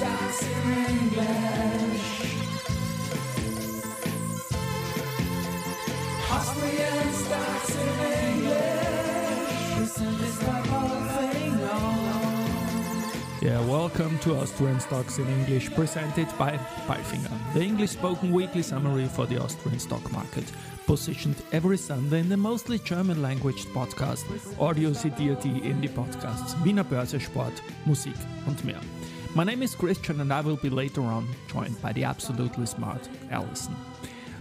stocks in English. Austrian stocks in English. On. Yeah, welcome to Austrian Stocks in English, presented by Palfinger, the English spoken weekly summary for the Austrian stock market, positioned every Sunday in the mostly German language podcast, Audio CD.at Indie Podcasts, Wiener Börse Sport, Musik und mehr. My name is Christian and I will be later on joined by the absolutely smart Alison.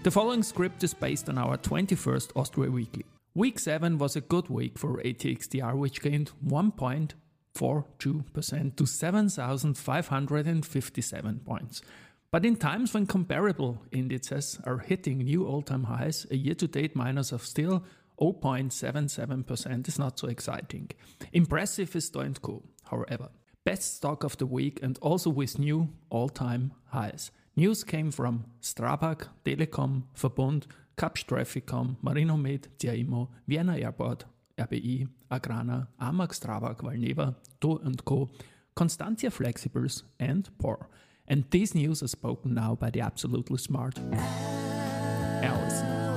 The following script is based on our 21st Austria Weekly. Week 7 was a good week for ATX TR, which gained 1.42% to 7,557 points. But in times when comparable indices are hitting new all time highs, a year to date minus of still 0.77% is not so exciting. Impressive is Do & Co, however. Best stock of the week and also with new all time highs. News came from Strabag, Telekom, Verbund, Kapsch TrafficCom, Marinomed, CA Immo, Vienna Airport, RBI, Agrana, Amag Strabag, Valneva, Do & Co, Constantia Flexibles, and Porr. And these news are spoken now by the absolutely smart Alison.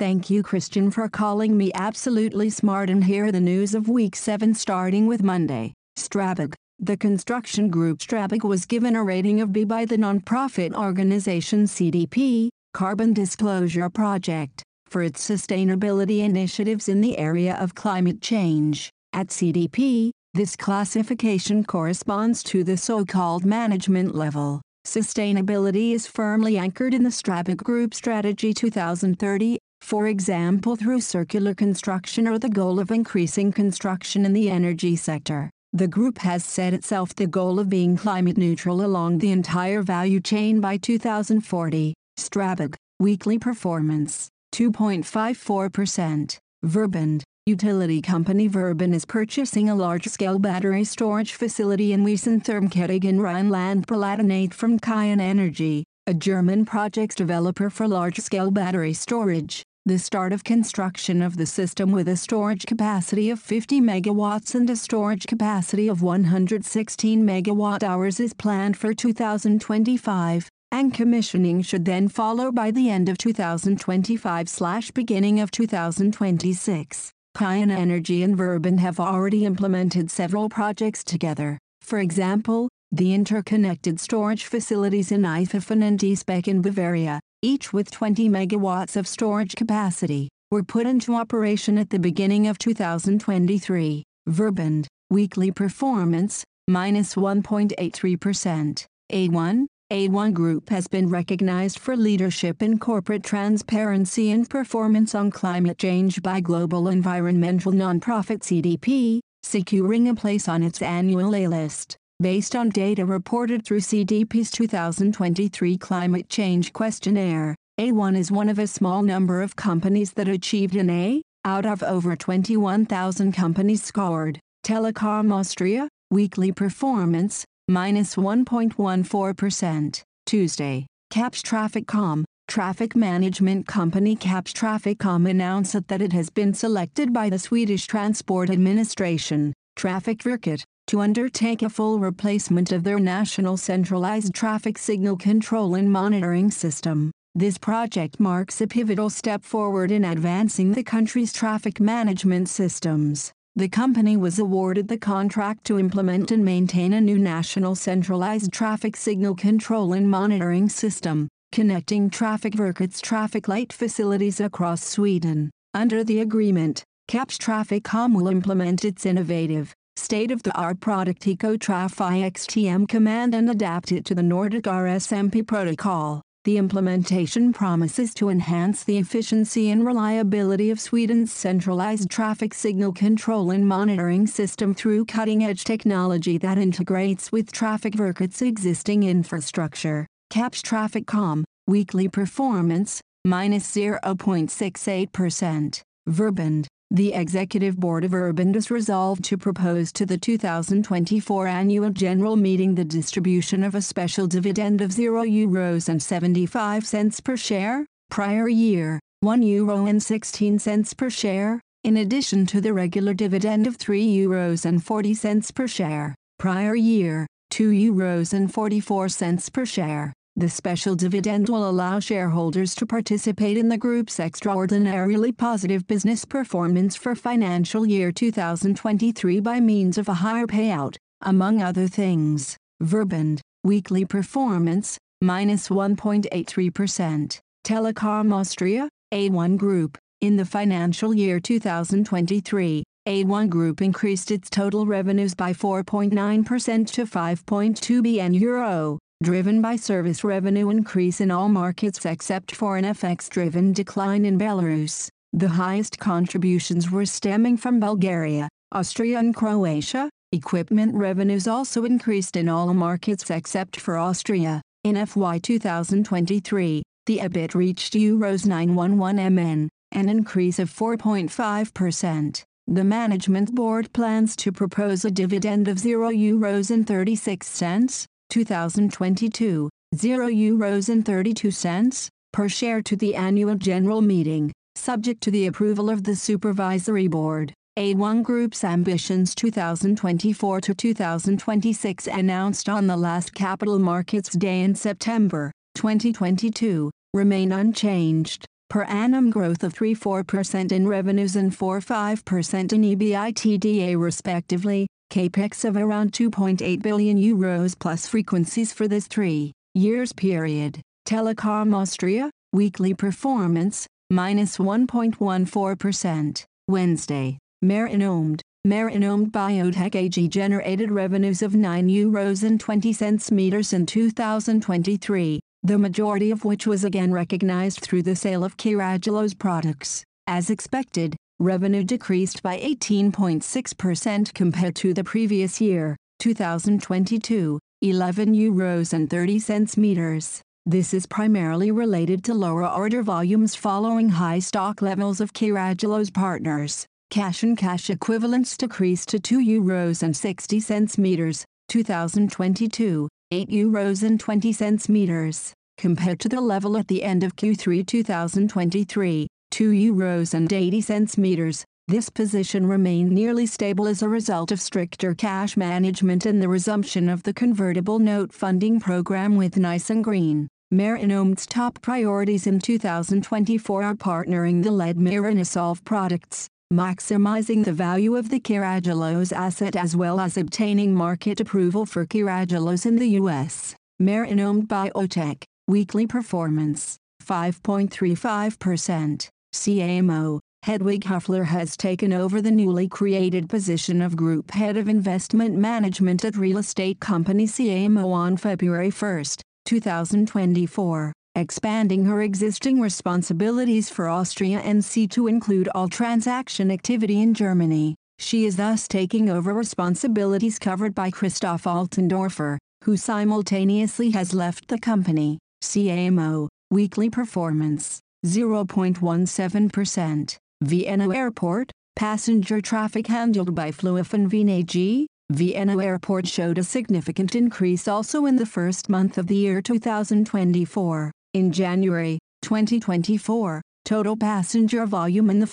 Thank you, Christian, for calling me absolutely smart. And here are the news of week 7 starting with Monday. Strabag. The construction group Strabag was given a rating of B by the nonprofit organization CDP, Carbon Disclosure Project, for its sustainability initiatives in the area of climate change. At CDP, this classification corresponds to the so called management level. Sustainability is firmly anchored in the Strabag Group Strategy 2030, for example, through circular construction or the goal of increasing construction in the energy sector. The group has set itself the goal of being climate neutral along the entire value chain by 2040. Strabag, weekly performance, 2.54%. Verbund, utility company Verbund is purchasing a large-scale battery storage facility in Wiesenthurmkettig in Rhineland-Palatinate from Kyon Energy, a German projects developer for large-scale battery storage. The start of construction of the system with a storage capacity of 50 megawatts and a storage capacity of 116 megawatt hours is planned for 2025, and commissioning should then follow by the end of 2025/beginning of 2026. Kyon Energy and Verbund have already implemented several projects together. For example, the interconnected storage facilities in Eifelfen and Diespeck in Bavaria, each with 20 megawatts of storage capacity, were put into operation at the beginning of 2023. Verbund, weekly performance, minus 1.83%. A1, A1 Group has been recognized for leadership in corporate transparency and performance on climate change by global environmental nonprofit CDP, securing a place on its annual A list. Based on data reported through CDP's 2023 Climate Change Questionnaire, A1 is one of a small number of companies that achieved an A, out of over 21,000 companies scored. Telekom Austria, weekly performance, minus 1.14%. Tuesday, Kapsch TrafficCom, traffic management company Kapsch TrafficCom announced that it has been selected by the Swedish Transport Administration, Trafikverket, to undertake a full replacement of their national centralized traffic signal control and monitoring system. This project marks a pivotal step forward in advancing the country's traffic management systems. The company was awarded the contract to implement and maintain a new national centralized traffic signal control and monitoring system, connecting Trafikverket's traffic light facilities across Sweden. Under the agreement, Kapsch TrafficCom will implement its innovative, state-of-the-art product EcoTrafiX TM command and adapt it to the Nordic RSMP protocol. The implementation promises to enhance the efficiency and reliability of Sweden's centralized traffic signal control and monitoring system through cutting-edge technology that integrates with Trafikverket's existing infrastructure. Kapsch TrafficCom, weekly performance, minus 0.68%. Verbund, the Executive Board of Verbund is resolved to propose to the 2024 Annual General Meeting the distribution of a special dividend of 0 euros and 75 cents per share, prior year, 1 euro and 16 cents per share, in addition to the regular dividend of 3 euros and 40 cents per share. prior year, 2 euros and 44 cents per share. The special dividend will allow shareholders to participate in the group's extraordinarily positive business performance for financial year 2023 by means of a higher payout, among other things. Verbund, weekly performance, minus 1.83%. Telekom Austria, A1 Group, in the financial year 2023, A1 Group increased its total revenues by 4.9% to 5.2 billion euro, driven by service revenue increase in all markets except for an FX-driven decline in Belarus. The highest contributions were stemming from Bulgaria, Austria and Croatia. Equipment revenues also increased in all markets except for Austria. In FY 2023, the EBIT reached Euros 911 MN, an increase of 4.5%. The management board plans to propose a dividend of 0 euros and 36 cents, 2022, 0 euros and 32 cents per share to the annual general meeting, subject to the approval of the supervisory board. A1 Group's ambitions 2024 to 2026 announced on the last Capital Markets Day in September 2022 remain unchanged. Per annum growth of 3-4% in revenues and 4-5% in EBITDA respectively, capex of around 2.8 billion euros plus frequencies for this three years period. Telekom Austria, weekly performance, minus 1.14%. Wednesday, Marinomed, Marinomed Biotech AG generated revenues of 9 euros and 20 cents meters in 2023, the majority of which was again recognized through the sale of Carragelose products. As expected, revenue decreased by 18.6% compared to the previous year, 2022, 11 euros and 30 cents meters. This is primarily related to lower order volumes following high stock levels of Carragelose partners. Cash and cash equivalents decreased to 2 euros and 60 cents meters, 2022, 8 euros and 20 cents meters, compared to the level at the end of Q3 2023, 2 euros and 80 cents meters. This position remained nearly stable as a result of stricter cash management and the resumption of the convertible note funding program with Nice and Green. Marinomed's top priorities in 2024 are partnering the lead Marinosolv products, maximizing the value of the Carragelose asset as well as obtaining market approval for Carragelose in the U.S. Marinomed Biotech, weekly performance, 5.35%. CA Immo, Hedwig Huffler has taken over the newly created position of Group Head of Investment Management at real estate company CA Immo on February 1, 2024 expanding her existing responsibilities for Austria and C to include all transaction activity in Germany. She is thus taking over responsibilities covered by Christoph Altendorfer, who simultaneously has left the company. CA Immo, weekly performance, 0.17%. Vienna Airport, passenger traffic handled by Wien AG, Vienna Airport showed a significant increase also in the first month of the year 2024. In January 2024, total passenger volume in the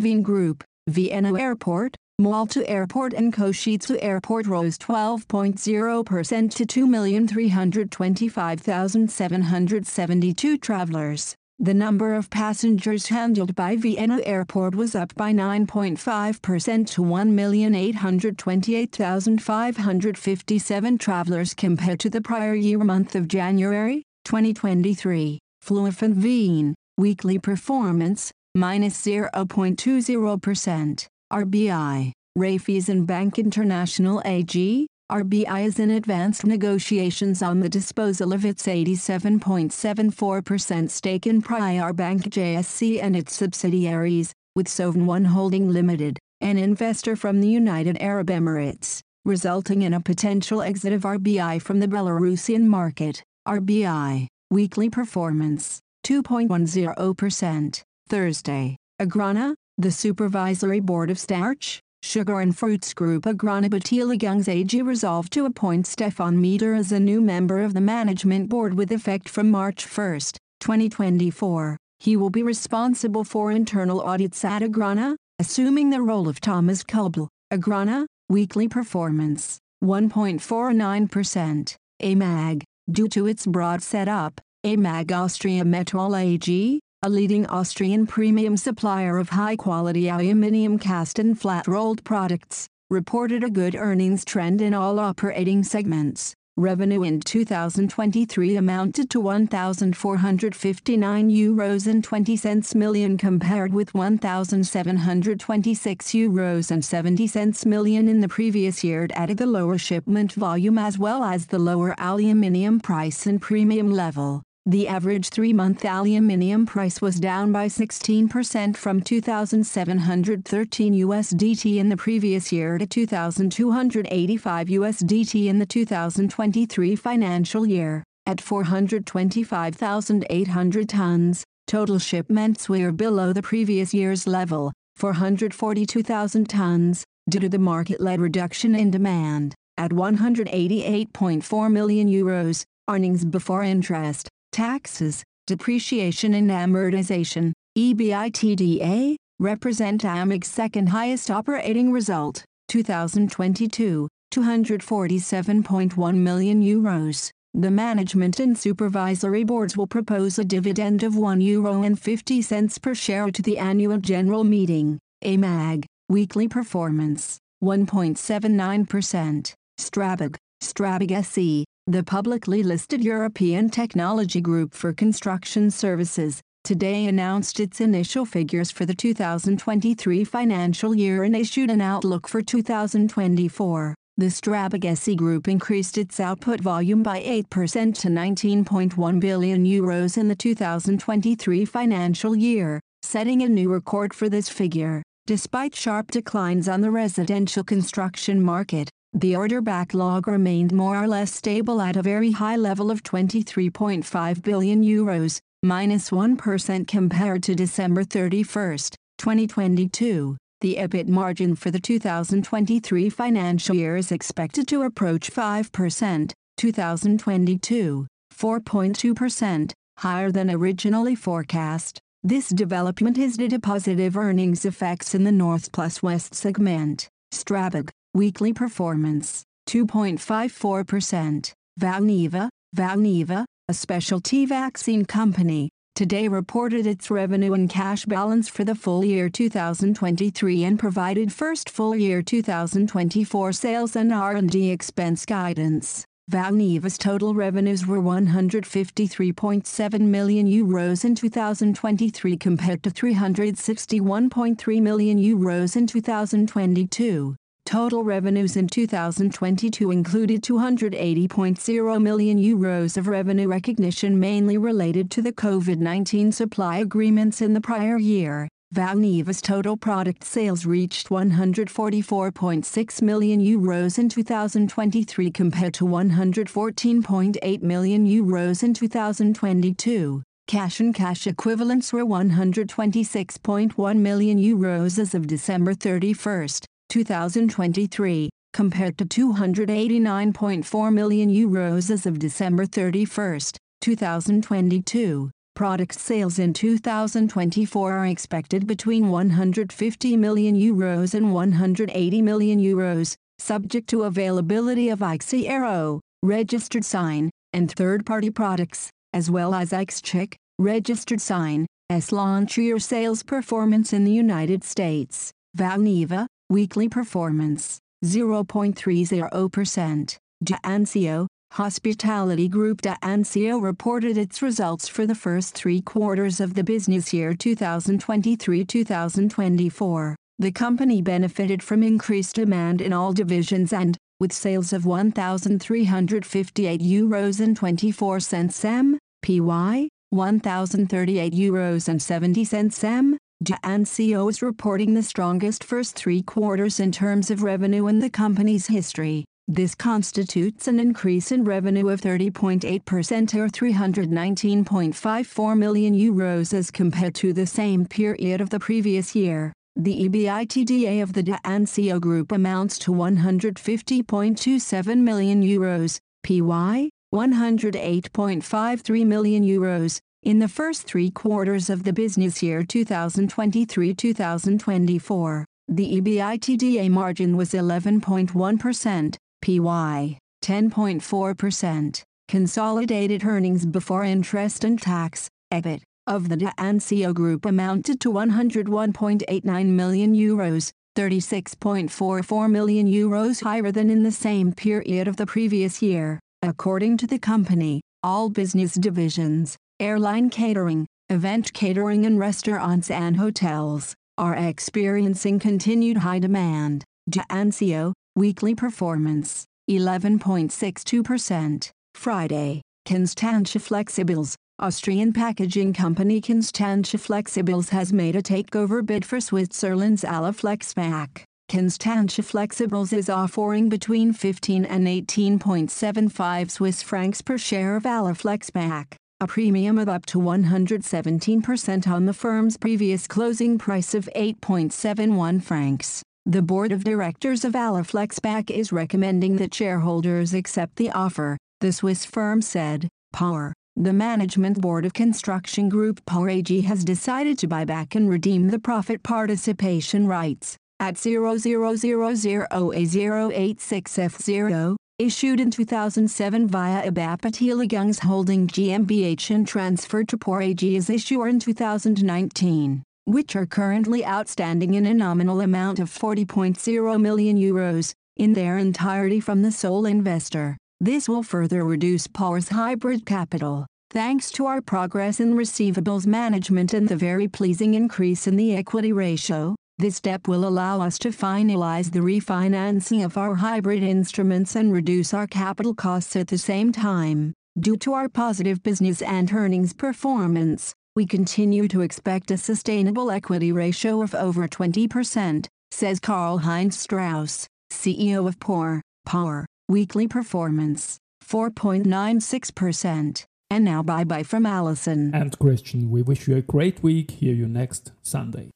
Wien Group, Vienna Airport, Malta Airport and Košice Airport rose 12.0% to 2,325,772 travelers. The number of passengers handled by Vienna Airport was up by 9.5% to 1,828,557 travelers compared to the prior year month of January. 2023, Flughafen Wien, weekly performance, minus 0.20%. RBI, Raiffeisen Bank International AG, RBI is in advanced negotiations on the disposal of its 87.74% stake in Priorbank JSC and its subsidiaries, with Sovereign One Holding Limited, an investor from the United Arab Emirates, resulting in a potential exit of RBI from the Belarusian market. RBI, weekly performance, 2.10%. Thursday, Agrana, the supervisory board of Starch, Sugar and Fruits Group Agrana Beteiligungs AG resolved to appoint Stefan Meeder as a new member of the management board with effect from March 1, 2024. He will be responsible for internal audits at Agrana, assuming the role of Thomas Kubel. Agrana, weekly performance, 1.49%. AMAG, due to its broad setup, AMAG Austria Metall AG, a leading Austrian premium supplier of high-quality aluminium cast and flat-rolled products, reported a good earnings trend in all operating segments. Revenue in 2023 amounted to 1,459 euros and 20 cents million compared with 1,726 euros and 70 cents million in the previous year added the lower shipment volume as well as the lower aluminium price and premium level. The average three-month aluminium price was down by 16% from 2,713 USDT in the previous year to 2,285 USDT in the 2023 financial year. At 425,800 tons, total shipments were below the previous year's level, 442,000 tons, due to the market-led reduction in demand. At 188.4 million euros, earnings before interest, taxes, depreciation and amortization, EBITDA, represent AMAG's second highest operating result, 2022, 247.1 million euros. The management and supervisory boards will propose a dividend of 1 euro and 50 cents per share to the annual general meeting. AMAG, weekly performance, 1.79%. Strabag, Strabag SE, the publicly listed European technology group for construction services, today announced its initial figures for the 2023 financial year and issued an outlook for 2024. The Strabag SE Group increased its output volume by 8% to 19.1 billion euros in the 2023 financial year, setting a new record for this figure. Despite sharp declines on the residential construction market, the order backlog remained more or less stable at a very high level of 23.5 billion euros, minus 1 compared to December 31, 2022. The EBIT margin for the 2023 financial year is expected to approach 5%, 2022, 4.2%, higher than originally forecast. This development is due to positive earnings effects in the North plus West segment. Strabag, Weekly performance, 2.54%. Valneva, Valneva, a specialty vaccine company, today reported its revenue and cash balance for the full year 2023 and provided first full year 2024 sales and R&D expense guidance. Valneva's total revenues were 153.7 million euros in 2023 compared to 361.3 million euros in 2022. Total revenues in 2022 included 280.0 million euros of revenue recognition mainly related to the COVID-19 supply agreements in the prior year. Valneva's total product sales reached 144.6 million euros in 2023 compared to 114.8 million euros in 2022. Cash and cash equivalents were 126.1 million euros as of December 31, 2023, compared to 289.4 million euros as of December 31, 2022. Product sales in 2024 are expected between 150 million euros and 180 million euros, subject to availability of IXIARO, registered sign, and third-party products, as well as IXCHIQ, registered sign, S launch year sales performance in the United States. Valneva, Weekly performance 0.30%. Do & Co, Hospitality Group Do & Co reported its results for the first three quarters of the business year 2023-2024. The company benefited from increased demand in all divisions and, with sales of 1,358 euros and 24 cents m, PY, 1,038 euros and 70 cents m, Do & Co is reporting the strongest first three quarters in terms of revenue in the company's history. This constitutes an increase in revenue of 30.8% or 319.54 million euros as compared to the same period of the previous year. The EBITDA of the D'Ancio Group amounts to 150.27 million euros, PY 108.53 million euros, in the first three quarters of the business year 2023-2024, the EBITDA margin was 11.1%, PY 10.4%. Consolidated earnings before interest and tax, EBIT, of the Do & Co Group amounted to 101.89 million euros, 36.44 million euros higher than in the same period of the previous year, according to the company. All business divisions, airline catering, event catering and restaurants and hotels, are experiencing continued high demand. Do & Co, weekly performance, 11.62%. Friday, Constantia Flexibles, Austrian packaging company Constantia Flexibles has made a takeover bid for Switzerland's Aluflexpack. Constantia Flexibles is offering between 15 and 18.75 Swiss francs per share of Aluflexpack, a premium of up to 117% on the firm's previous closing price of 8.71 francs. The board of directors of Aluflexpack is recommending that shareholders accept the offer, the Swiss firm said. Porr the management board of Construction Group Porr AG has decided to buy back and redeem the profit participation rights at 0000A086F0, issued in 2007 via ABAP Beteiligungs Holding GmbH and transferred to Porr AG as issuer in 2019, which are currently outstanding in a nominal amount of 40.0 million euros, in their entirety from the sole investor. This will further reduce Porr's hybrid capital. Thanks to our progress in receivables management and the very pleasing increase in the equity ratio, this step will allow us to finalize the refinancing of our hybrid instruments and reduce our capital costs at the same time. Due to our positive business and earnings performance, we continue to expect a sustainable equity ratio of over 20%, says Karl-Heinz Strauss, CEO of Porr, Porr. Weekly performance 4.96%. And now bye bye from Alison. And Christian, we wish you a great week. Hear you next Sunday.